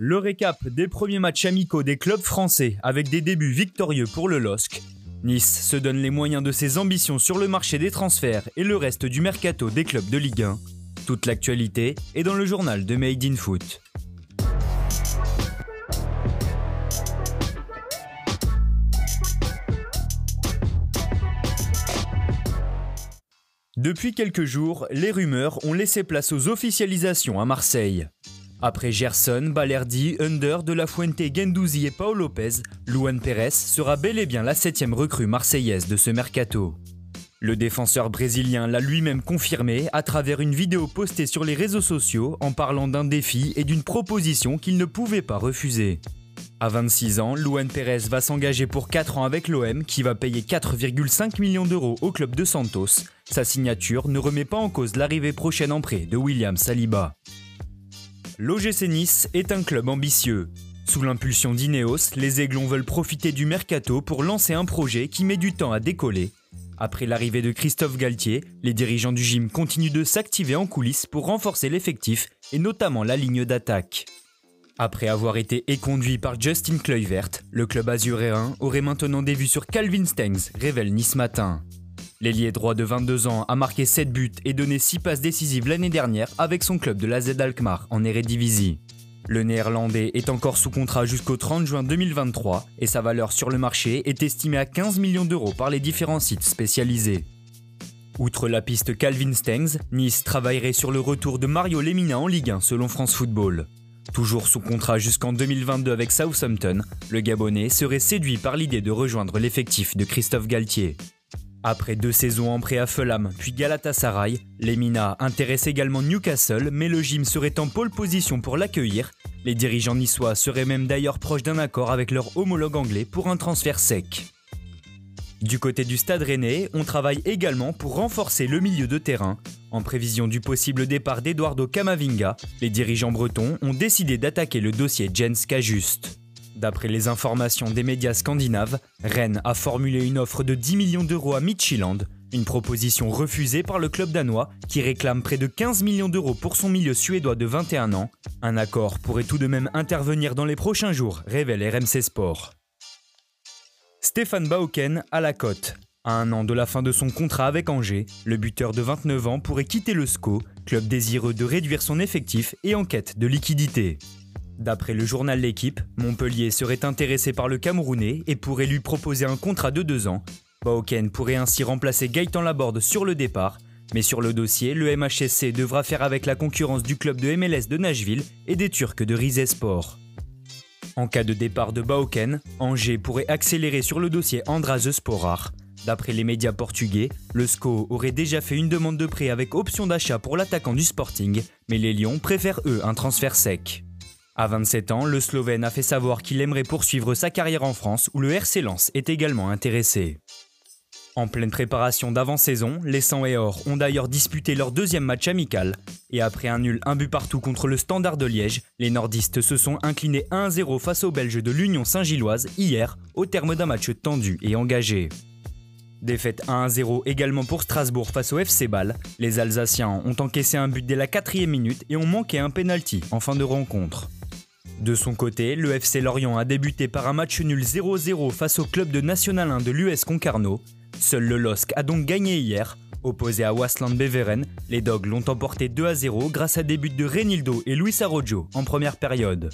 Le récap des premiers matchs amicaux des clubs français avec des débuts victorieux pour le LOSC. Nice se donne les moyens de ses ambitions sur le marché des transferts et le reste du mercato des clubs de Ligue 1. Toute l'actualité est dans le journal de Made in Foot. Depuis quelques jours, les rumeurs ont laissé place aux officialisations à Marseille. Après Gerson, Balerdi, Under, De La Fuente, Gendouzi et Paul Lopez, Luan Pérez sera bel et bien la septième recrue marseillaise de ce mercato. Le défenseur brésilien l'a lui-même confirmé à travers une vidéo postée sur les réseaux sociaux en parlant d'un défi et d'une proposition qu'il ne pouvait pas refuser. À 26 ans, Luan Pérez va s'engager pour 4 ans avec l'OM qui va payer 4,5 millions d'euros au club de Santos. Sa signature ne remet pas en cause l'arrivée prochaine en prêt de William Saliba. L'OGC Nice est un club ambitieux. Sous l'impulsion d'Ineos, les Aiglons veulent profiter du mercato pour lancer un projet qui met du temps à décoller. Après l'arrivée de Christophe Galtier, les dirigeants du gym continuent de s'activer en coulisses pour renforcer l'effectif et notamment la ligne d'attaque. Après avoir été éconduit par Justin Kluivert, le club azuréen aurait maintenant des vues sur Calvin Stengs, révèle Nice Matin. L'ailier droit de 22 ans a marqué 7 buts et donné 6 passes décisives l'année dernière avec son club de la Z Alkmaar en Eredivisie. Le néerlandais est encore sous contrat jusqu'au 30 juin 2023 et sa valeur sur le marché est estimée à 15 millions d'euros par les différents sites spécialisés. Outre la piste Calvin Stengs, Nice travaillerait sur le retour de Mario Lemina en Ligue 1 selon France Football. Toujours sous contrat jusqu'en 2022 avec Southampton, le Gabonais serait séduit par l'idée de rejoindre l'effectif de Christophe Galtier. Après deux saisons en prêt à puis Galatasaray, Lemina intéresse également Newcastle, mais le gym serait en pole position pour l'accueillir. Les dirigeants niçois seraient même d'ailleurs proches d'un accord avec leur homologue anglais pour un transfert sec. Du côté du stade rennais, on travaille également pour renforcer le milieu de terrain. En prévision du possible départ d'Eduardo Camavinga, les dirigeants bretons ont décidé d'attaquer le dossier Jens Kajuste. D'après les informations des médias scandinaves, Rennes a formulé une offre de 10 millions d'euros à Midtjylland, une proposition refusée par le club danois qui réclame près de 15 millions d'euros pour son milieu suédois de 21 ans. Un accord pourrait tout de même intervenir dans les prochains jours, révèle RMC Sport. Stéphane Bauken à la cote. À un an de la fin de son contrat avec Angers, le buteur de 29 ans pourrait quitter le SCO, club désireux de réduire son effectif et en quête de liquidité. D'après le journal L'équipe, Montpellier serait intéressé par le Camerounais et pourrait lui proposer un contrat de deux ans. Baoken pourrait ainsi remplacer Gaëtan Laborde sur le départ, mais sur le dossier, le MHSC devra faire avec la concurrence du club de MLS de Nashville et des Turcs de Rizesport. En cas de départ de Baoken, Angers pourrait accélérer sur le dossier Andraz Sporar. D'après les médias portugais, le SCO aurait déjà fait une demande de prêt avec option d'achat pour l'attaquant du Sporting, mais les Lions préfèrent eux un transfert sec. À 27 ans, le Slovène a fait savoir qu'il aimerait poursuivre sa carrière en France où le RC Lens est également intéressé. En pleine préparation d'avant-saison, les 100 et Or ont d'ailleurs disputé leur deuxième match amical. Et après un nul un but partout contre le Standard de Liège, les nordistes se sont inclinés 1-0 face aux Belges de l'Union Saint-Gilloise hier, au terme d'un match tendu et engagé. Défaite 1-0 également pour Strasbourg face au FC Bâle. Les Alsaciens ont encaissé un but dès la quatrième minute et ont manqué un penalty en fin de rencontre. De son côté, le FC Lorient a débuté par un match nul 0-0 face au club de National 1 de l'US Concarneau. Seul le LOSC a donc gagné hier. Opposé à Wasland Beveren, les Dogs l'ont emporté 2 0 grâce à des buts de Renildo et Luis Arrojo en première période.